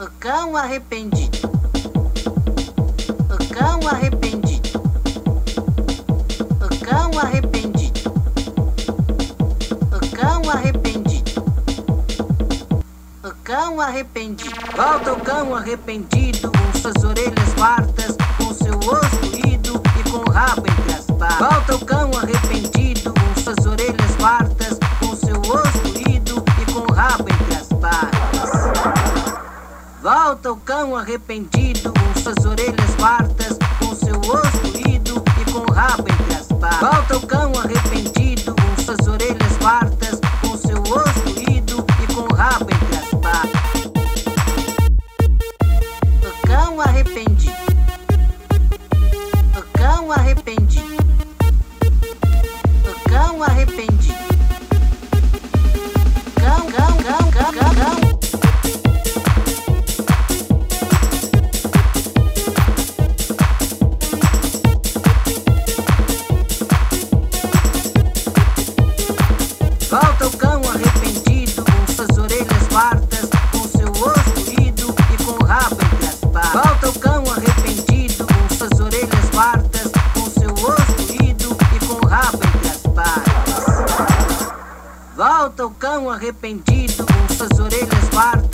O cão arrependido. O cão arrependido. O cão arrependido. O cão arrependido. O cão arrependido. Volta o cão arrependido com suas orelhas Volta o cão arrependido com suas orelhas fartas, com seu osso doído e com o rabo entre as patas. Volta o cão arrependido com suas orelhas fartas, com seu osso doído e com o rabo entre as patas. O cão arrependido. O cão arrependido. O cão arrependido. Volta o cão arrependido com suas orelhas fartas,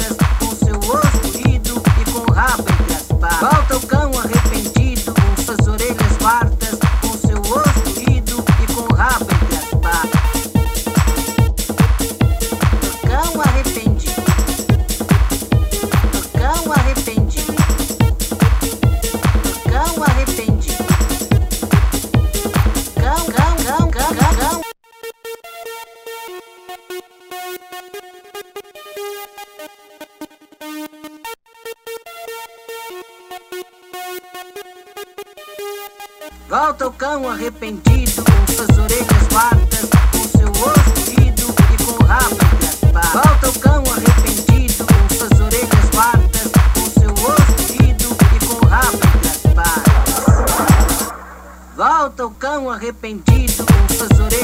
Volta o cão arrependido com suas orelhas fartas, com seu osso doído e com o rabo entre as patas. Volta o cão arrependido com suas orelhas fartas, com seu osso doído e com o rabo entre as patas. Volta o cão arrependido com suas orelhas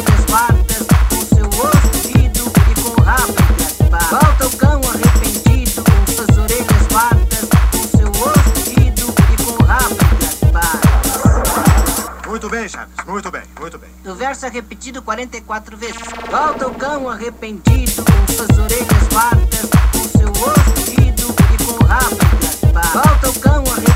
Muito bem, Chaves. Muito bem, muito bem. O verso é repetido 44 vezes. Volta o cão arrependido com suas orelhas fartas, com seu osso e com o rabo. Volta o cão arrependido